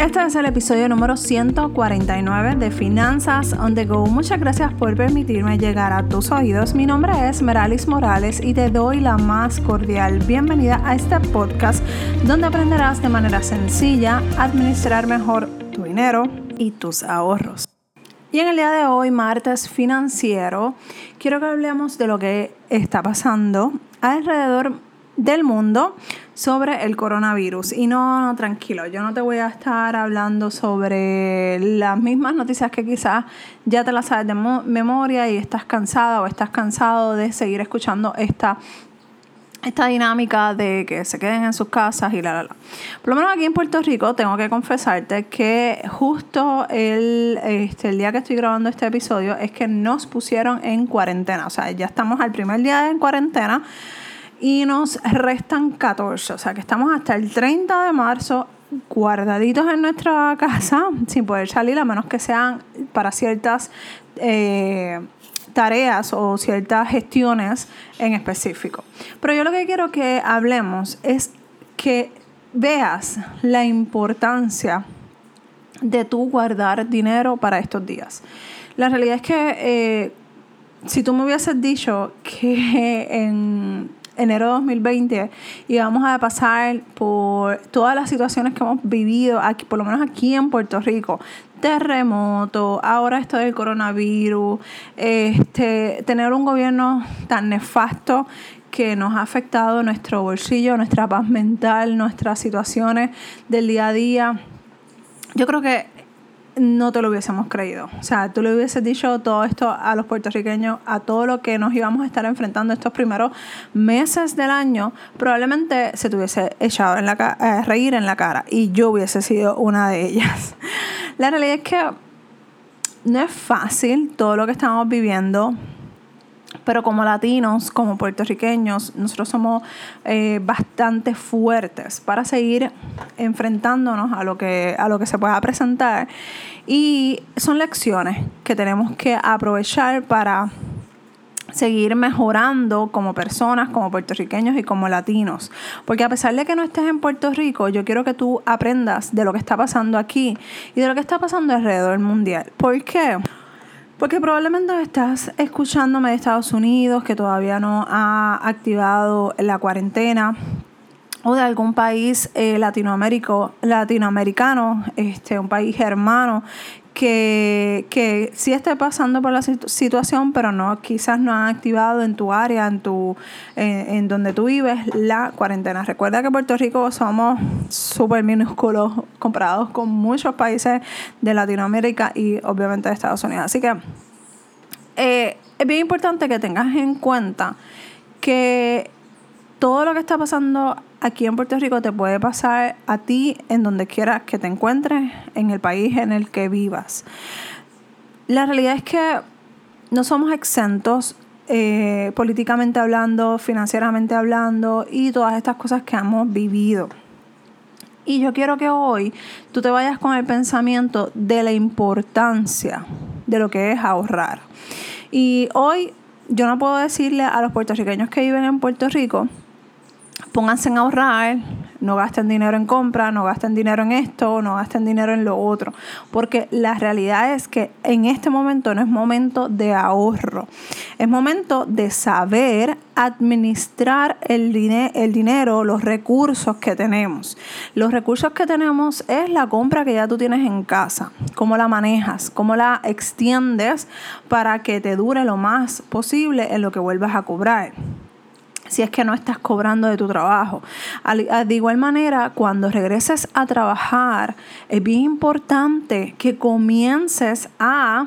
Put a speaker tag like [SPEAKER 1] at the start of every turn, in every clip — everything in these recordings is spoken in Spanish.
[SPEAKER 1] Este es el episodio número 149 de Finanzas on the Go. Muchas gracias por permitirme llegar a tus oídos. Mi nombre es Meralis Morales y te doy la más cordial bienvenida a este podcast donde aprenderás de manera sencilla a administrar mejor tu dinero y tus ahorros. Y en el día de hoy, martes financiero, quiero que hablemos de lo que está pasando alrededor del mundo sobre el coronavirus. Y no, tranquilo, yo no te voy a estar hablando sobre las mismas noticias que quizás ya te las sabes de memoria y estás cansada o estás cansado de seguir escuchando esta esta dinámica de que se queden en sus casas y la, la, la. Por lo menos aquí en Puerto Rico tengo que confesarte que justo el, este, el día que estoy grabando este episodio es que nos pusieron en cuarentena. O sea, ya estamos al primer día en cuarentena y nos restan 14. O sea que estamos hasta el 30 de marzo guardaditos en nuestra casa sin poder salir a menos que sean para ciertas eh, tareas o ciertas gestiones en específico. Pero yo lo que quiero que hablemos es que veas la importancia de tú guardar dinero para estos días. La realidad es que eh, si tú me hubieses dicho que en enero de 2020 y vamos a pasar por todas las situaciones que hemos vivido aquí, por lo menos aquí en Puerto Rico, terremoto, ahora esto del coronavirus, este, tener un gobierno tan nefasto que nos ha afectado nuestro bolsillo, nuestra paz mental, nuestras situaciones del día a día. Yo creo que no te lo hubiésemos creído. O sea, tú le hubieses dicho todo esto a los puertorriqueños, a todo lo que nos íbamos a estar enfrentando estos primeros meses del año, probablemente se te hubiese echado en la a reír en la cara y yo hubiese sido una de ellas. La realidad es que no es fácil todo lo que estamos viviendo pero como latinos, como puertorriqueños, nosotros somos eh, bastante fuertes para seguir enfrentándonos a lo, que, a lo que se pueda presentar. Y son lecciones que tenemos que aprovechar para seguir mejorando como personas, como puertorriqueños y como latinos. Porque a pesar de que no estés en Puerto Rico, yo quiero que tú aprendas de lo que está pasando aquí y de lo que está pasando alrededor mundial. ¿Por qué? Porque probablemente estás escuchándome de Estados Unidos que todavía no ha activado la cuarentena o de algún país eh, latinoamérico, latinoamericano, este, un país hermano que, que sí esté pasando por la situación, pero no quizás no han activado en tu área, en tu en, donde tú vives, la cuarentena. Recuerda que Puerto Rico somos súper minúsculos comparados con muchos países de Latinoamérica y obviamente de Estados Unidos. Así que eh, es bien importante que tengas en cuenta que todo lo que está pasando aquí en Puerto Rico te puede pasar a ti en donde quiera que te encuentres, en el país en el que vivas. La realidad es que no somos exentos eh, políticamente hablando, financieramente hablando y todas estas cosas que hemos vivido. Y yo quiero que hoy tú te vayas con el pensamiento de la importancia de lo que es ahorrar. Y hoy yo no puedo decirle a los puertorriqueños que viven en Puerto Rico, pónganse en ahorrar, no gasten dinero en compra, no gasten dinero en esto, no gasten dinero en lo otro, porque la realidad es que en este momento no es momento de ahorro, es momento de saber administrar el, el dinero, los recursos que tenemos. Los recursos que tenemos es la compra que ya tú tienes en casa, cómo la manejas, cómo la extiendes para que te dure lo más posible en lo que vuelvas a cobrar si es que no estás cobrando de tu trabajo. De igual manera, cuando regreses a trabajar, es bien importante que comiences a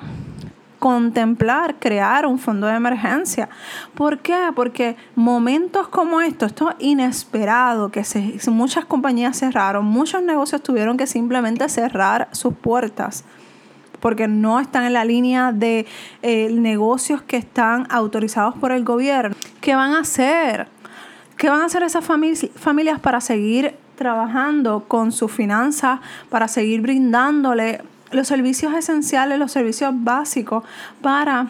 [SPEAKER 1] contemplar crear un fondo de emergencia. ¿Por qué? Porque momentos como estos, esto inesperado, que muchas compañías cerraron, muchos negocios tuvieron que simplemente cerrar sus puertas porque no están en la línea de eh, negocios que están autorizados por el gobierno. ¿Qué van a hacer? ¿Qué van a hacer esas familias para seguir trabajando con sus finanzas, para seguir brindándole los servicios esenciales, los servicios básicos para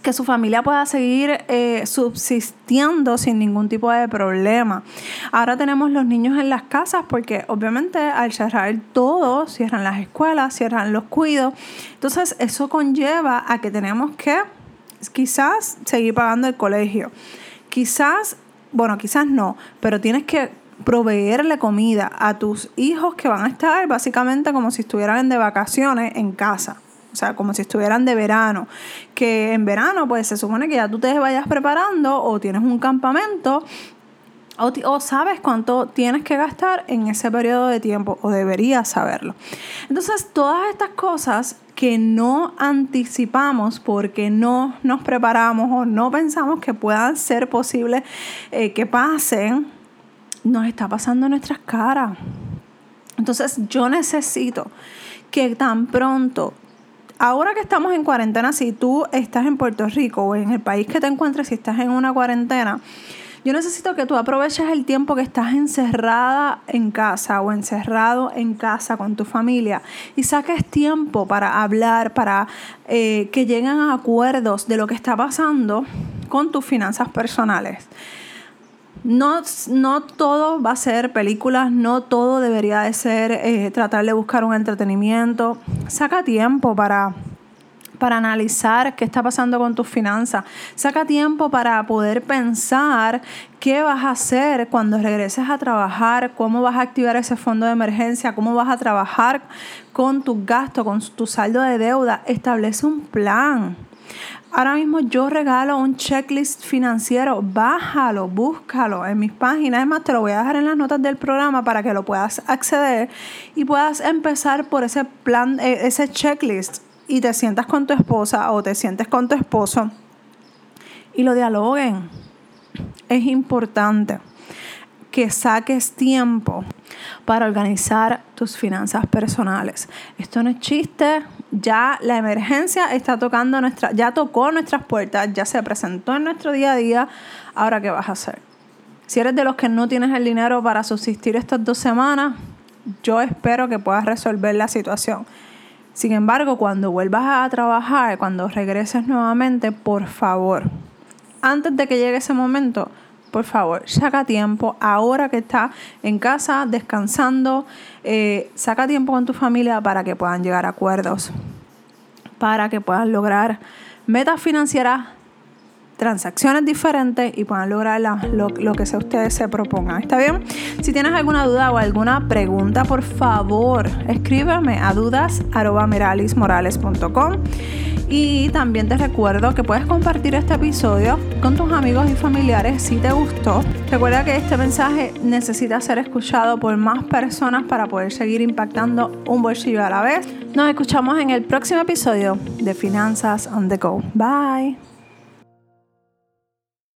[SPEAKER 1] que su familia pueda seguir eh, subsistiendo sin ningún tipo de problema. Ahora tenemos los niños en las casas porque obviamente al cerrar todo, cierran las escuelas, cierran los cuidos. Entonces eso conlleva a que tenemos que quizás seguir pagando el colegio. Quizás, bueno, quizás no, pero tienes que proveerle comida a tus hijos que van a estar básicamente como si estuvieran de vacaciones en casa. O sea, como si estuvieran de verano. Que en verano, pues se supone que ya tú te vayas preparando o tienes un campamento o, sabes cuánto tienes que gastar en ese periodo de tiempo o deberías saberlo. Entonces, todas estas cosas que no anticipamos porque no nos preparamos o no pensamos que puedan ser posibles eh, que pasen, nos está pasando en nuestras caras. Entonces, yo necesito que tan pronto ahora que estamos en cuarentena, si tú estás en Puerto Rico o en el país que te encuentres, si estás en una cuarentena, yo necesito que tú aproveches el tiempo que estás encerrada en casa o encerrado en casa con tu familia y saques tiempo para hablar, para eh, que lleguen a acuerdos de lo que está pasando con tus finanzas personales. No, no, todo va a ser películas, no todo debería de ser eh, tratar de buscar un entretenimiento. Saca tiempo para, para analizar qué está pasando con tus finanzas. Saca tiempo para poder pensar qué vas a hacer cuando regreses a trabajar, cómo vas a activar ese fondo de emergencia, cómo vas a trabajar con tus gastos, con tu saldo de deuda. Establece un plan. Ahora mismo yo regalo un checklist financiero. Bájalo, búscalo en mis páginas. Además, te lo voy a dejar en las notas del programa para que lo puedas acceder y puedas empezar por ese plan, eh, ese checklist y te sientas con tu esposa o te sientes con tu esposo y lo dialoguen. Es importante que saques tiempo para organizar tus finanzas personales. Esto no es chiste, ya la emergencia está tocando nuestra, ya tocó nuestras puertas, ya se presentó en nuestro día a día. Ahora, ¿qué vas a hacer? Si eres de los que no tienes el dinero para subsistir estas dos semanas, yo espero que puedas resolver la situación. Sin embargo, cuando vuelvas a trabajar, cuando regreses nuevamente, por favor, antes de que llegue ese momento, por favor, saca tiempo ahora que estás en casa descansando, eh, saca tiempo con tu familia para que puedan llegar a acuerdos, para que puedan lograr metas financieras, transacciones diferentes y puedan lograr lo, que sea ustedes se propongan. ¿Está bien? Si tienes alguna duda o alguna pregunta, por favor, escríbeme a dudas.meralismorales.com y también te recuerdo que puedes compartir este episodio con tus amigos y familiares si te gustó. Recuerda que este mensaje necesita ser escuchado por más personas para poder seguir impactando un bolsillo a la vez. Nos escuchamos en el próximo episodio de Finanzas on the Go. Bye.